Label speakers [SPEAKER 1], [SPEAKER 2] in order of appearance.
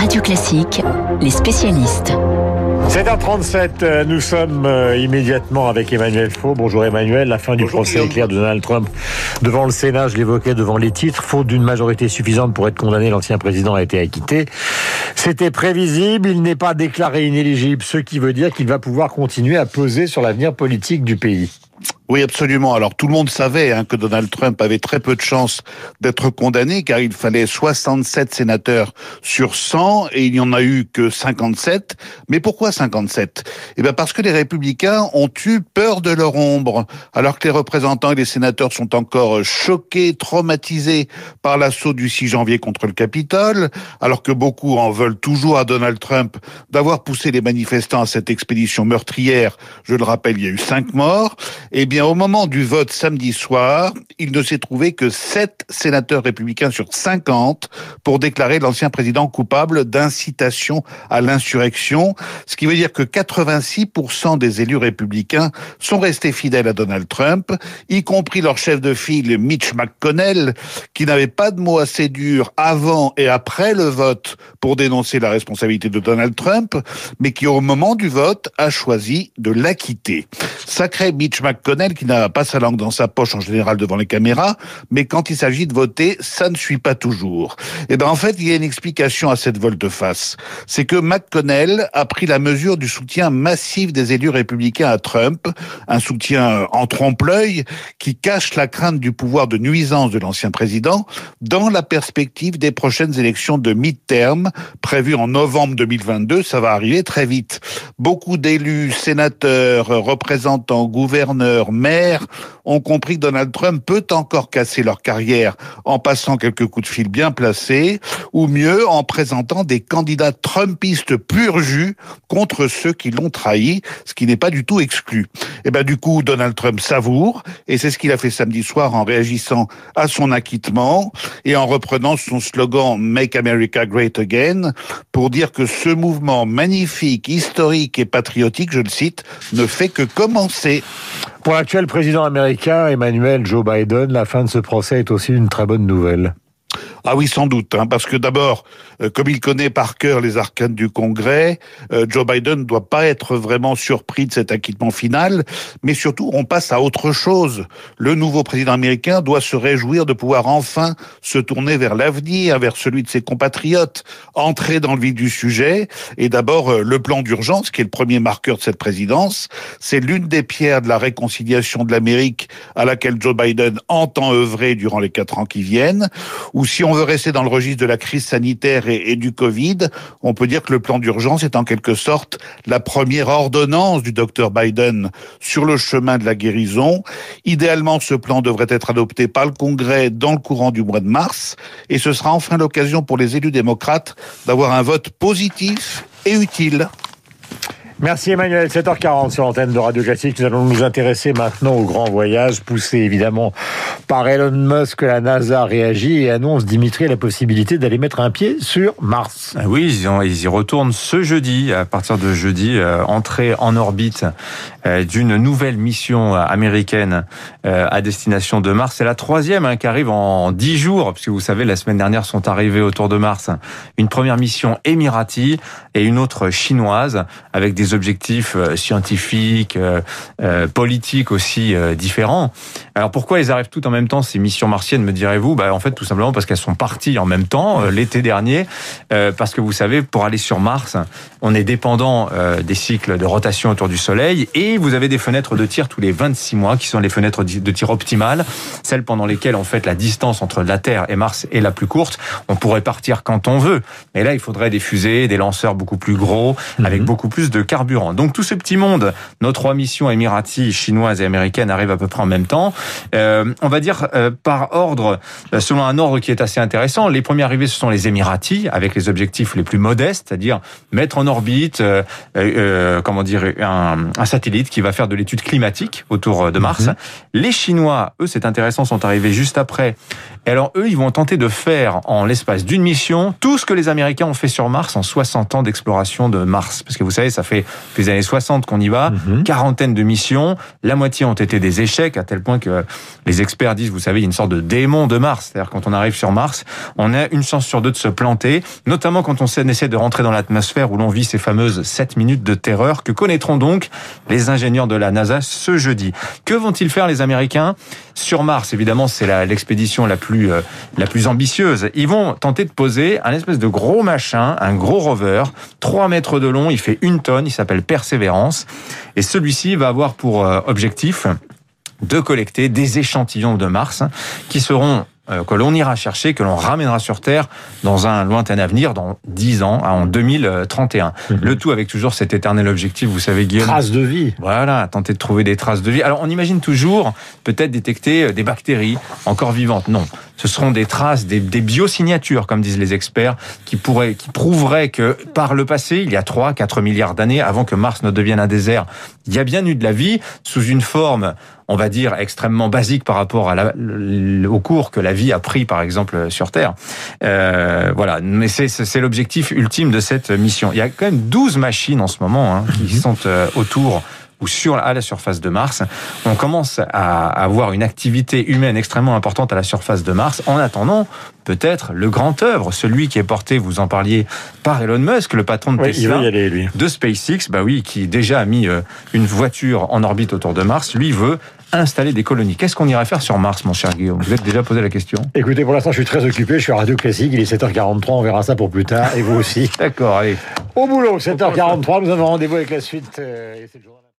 [SPEAKER 1] Radio Classique, les spécialistes.
[SPEAKER 2] 7h37, euh, nous sommes euh, immédiatement avec Emmanuel Faux. Bonjour Emmanuel, la fin du procès éclair de Donald Trump devant le Sénat, je l'évoquais devant les titres, faute d'une majorité suffisante pour être condamné, l'ancien président a été acquitté. C'était prévisible, il n'est pas déclaré inéligible, ce qui veut dire qu'il va pouvoir continuer à peser sur l'avenir politique du pays.
[SPEAKER 3] Oui, absolument. Alors tout le monde savait hein, que Donald Trump avait très peu de chances d'être condamné, car il fallait 67 sénateurs sur 100 et il n'y en a eu que 57. Mais pourquoi 57 Eh bien parce que les républicains ont eu peur de leur ombre, alors que les représentants et les sénateurs sont encore choqués, traumatisés par l'assaut du 6 janvier contre le Capitole, alors que beaucoup en veulent toujours à Donald Trump d'avoir poussé les manifestants à cette expédition meurtrière. Je le rappelle, il y a eu cinq morts. Eh bien au moment du vote samedi soir, il ne s'est trouvé que 7 sénateurs républicains sur 50 pour déclarer l'ancien président coupable d'incitation à l'insurrection, ce qui veut dire que 86% des élus républicains sont restés fidèles à Donald Trump, y compris leur chef de file Mitch McConnell, qui n'avait pas de mots assez durs avant et après le vote pour dénoncer la responsabilité de Donald Trump, mais qui au moment du vote a choisi de l'acquitter. Sacré Mitch McConnell qui n'a pas sa langue dans sa poche en général devant les caméras, mais quand il s'agit de voter, ça ne suit pas toujours. Et ben en fait, il y a une explication à cette volte-face. C'est que McConnell a pris la mesure du soutien massif des élus républicains à Trump, un soutien en trompe-l'œil qui cache la crainte du pouvoir de nuisance de l'ancien président dans la perspective des prochaines élections de mi-terme prévues en novembre 2022. Ça va arriver très vite. Beaucoup d'élus, sénateurs, représentants, gouverneurs, maires ont compris que Donald Trump peut encore casser leur carrière en passant quelques coups de fil bien placés, ou mieux en présentant des candidats trumpistes pur jus contre ceux qui l'ont trahi, ce qui n'est pas du tout exclu. Et eh ben du coup, Donald Trump savoure, et c'est ce qu'il a fait samedi soir en réagissant à son acquittement et en reprenant son slogan Make America Great Again pour dire que ce mouvement magnifique, historique et patriotique, je le cite, ne fait que commencer.
[SPEAKER 2] Pour l'actuel président américain, Emmanuel Joe Biden, la fin de ce procès est aussi une très bonne nouvelle.
[SPEAKER 3] Ah oui, sans doute, hein, parce que d'abord, euh, comme il connaît par cœur les arcanes du Congrès, euh, Joe Biden ne doit pas être vraiment surpris de cet acquittement final, mais surtout, on passe à autre chose. Le nouveau président américain doit se réjouir de pouvoir enfin se tourner vers l'avenir, vers celui de ses compatriotes, entrer dans le vif du sujet, et d'abord, euh, le plan d'urgence, qui est le premier marqueur de cette présidence, c'est l'une des pierres de la réconciliation de l'Amérique à laquelle Joe Biden entend œuvrer durant les quatre ans qui viennent, ou si on veut rester dans le registre de la crise sanitaire et, du Covid, on peut dire que le plan d'urgence est en quelque sorte la première ordonnance du docteur Biden sur le chemin de la guérison. Idéalement, ce plan devrait être adopté par le Congrès dans le courant du mois de mars et ce sera enfin l'occasion pour les élus démocrates d'avoir un vote positif et utile.
[SPEAKER 2] Merci Emmanuel, 7h40 sur l'antenne de Radio Classique. Nous allons nous intéresser maintenant au grand voyage, poussé évidemment par Elon Musk. La NASA réagit et annonce, Dimitri, la possibilité d'aller mettre un pied sur Mars.
[SPEAKER 4] Ah oui, ils, y retournent ce jeudi, à partir de jeudi, euh, entrée en orbite euh, d'une nouvelle mission américaine euh, à destination de Mars. C'est la troisième hein, qui arrive en dix jours, puisque vous savez, la semaine dernière sont arrivés autour de Mars une première mission émirati et une autre chinoise, avec des objectifs euh, scientifiques, euh, euh, politiques aussi différents. Alors pourquoi ils arrivent toutes en même temps ces missions martiennes, me direz-vous? Bah, En fait, tout simplement parce qu'elles sont parties en même temps l'été dernier, parce que vous savez, pour aller sur Mars, on est dépendant des cycles de rotation autour du Soleil, et vous avez des fenêtres de tir tous les 26 mois, qui sont les fenêtres de tir optimales, celles pendant lesquelles en fait la distance entre la Terre et Mars est la plus courte. On pourrait partir quand on veut, mais là il faudrait des fusées, des lanceurs beaucoup plus gros, avec mhm. beaucoup plus de carburant donc tout ce petit monde, nos trois missions émiraties, chinoises et américaines arrivent à peu près en même temps. Euh, on va dire euh, par ordre, euh, selon un ordre qui est assez intéressant. Les premiers arrivés, ce sont les Émiratis, avec les objectifs les plus modestes, c'est-à-dire mettre en orbite, comment dire, un, satellite qui va faire de l'étude climatique autour de Mars. Mhm. Les Chinois, eux, c'est intéressant, sont arrivés juste après. Et alors eux, ils vont tenter de faire en l'espace d'une mission tout ce que les Américains ont fait sur Mars en 60 ans d'exploration de Mars, parce que vous savez, ça fait depuis les années 60 qu'on y va,
[SPEAKER 2] Mhm.
[SPEAKER 4] quarantaine de missions, la moitié ont été des échecs, à tel point que les experts disent, vous savez, il y a une sorte de démon de Mars, c'est-à-dire quand on arrive sur Mars, on a une chance sur deux de se planter, notamment quand on essaie de rentrer dans l'atmosphère où l'on vit ces fameuses 7 minutes de terreur que connaîtront donc les ingénieurs de la NASA ce jeudi. Que vont-ils faire les Américains? Sur Mars Évidemment, c'est la- l'expédition la plus euh, la plus ambitieuse. Ils vont tenter de poser un espèce de gros machin, un gros rover, 3 mètres de long, il fait une tonne, il s'appelle Persévérance, et celui-ci va avoir pour euh, objectif de collecter des échantillons de Mars qui seront euh, que l'on ira chercher, que l'on ramènera sur Terre dans un lointain avenir, dans 10 ans, en 2031.
[SPEAKER 2] Mhm.
[SPEAKER 4] Le tout avec toujours cet éternel objectif, vous savez Guillaume,
[SPEAKER 2] Trace de vie.
[SPEAKER 4] voilà, tenter de trouver des traces de vie. Alors, on imagine toujours peut-être détecter euh, des bactéries encore vivantes. Non, ce seront des traces, des, des biosignatures, comme disent les experts, qui pourraient, qui prouveraient que par le passé, il y a 3, 4 milliards d'années, avant que Mars ne devienne un désert, il y a bien eu de la vie sous une forme, on va dire, extrêmement basique par rapport à la, au cours que la vie a pris, par exemple, sur Terre. Euh, voilà, mais c'est l'objectif ultime de cette mission. Il y a quand même 12 machines en ce moment hein, qui sont euh, autour ou sur à la surface de Mars. On commence à avoir une activité humaine extrêmement importante à la surface de Mars. En attendant, peut-être le grand œuvre, celui qui est porté, vous en parliez, par Elon Musk, le patron de
[SPEAKER 2] Oui, il
[SPEAKER 4] Tesla
[SPEAKER 2] veut y aller, lui.
[SPEAKER 4] de SpaceX, bah oui, qui déjà a mis euh, une voiture en orbite autour de Mars, lui veut installer des colonies. Qu'est-ce qu'on irait faire sur Mars, mon cher Guillaume? Vous êtes déjà posé la question?
[SPEAKER 2] Écoutez, pour l'instant, je suis très occupé. Je suis à Radio Classique. Il est 7h43. On verra ça pour plus tard. Et vous aussi.
[SPEAKER 4] D'accord, allez.
[SPEAKER 2] Au boulot, 7h43. Nous avons rendez-vous avec la suite. euh, et.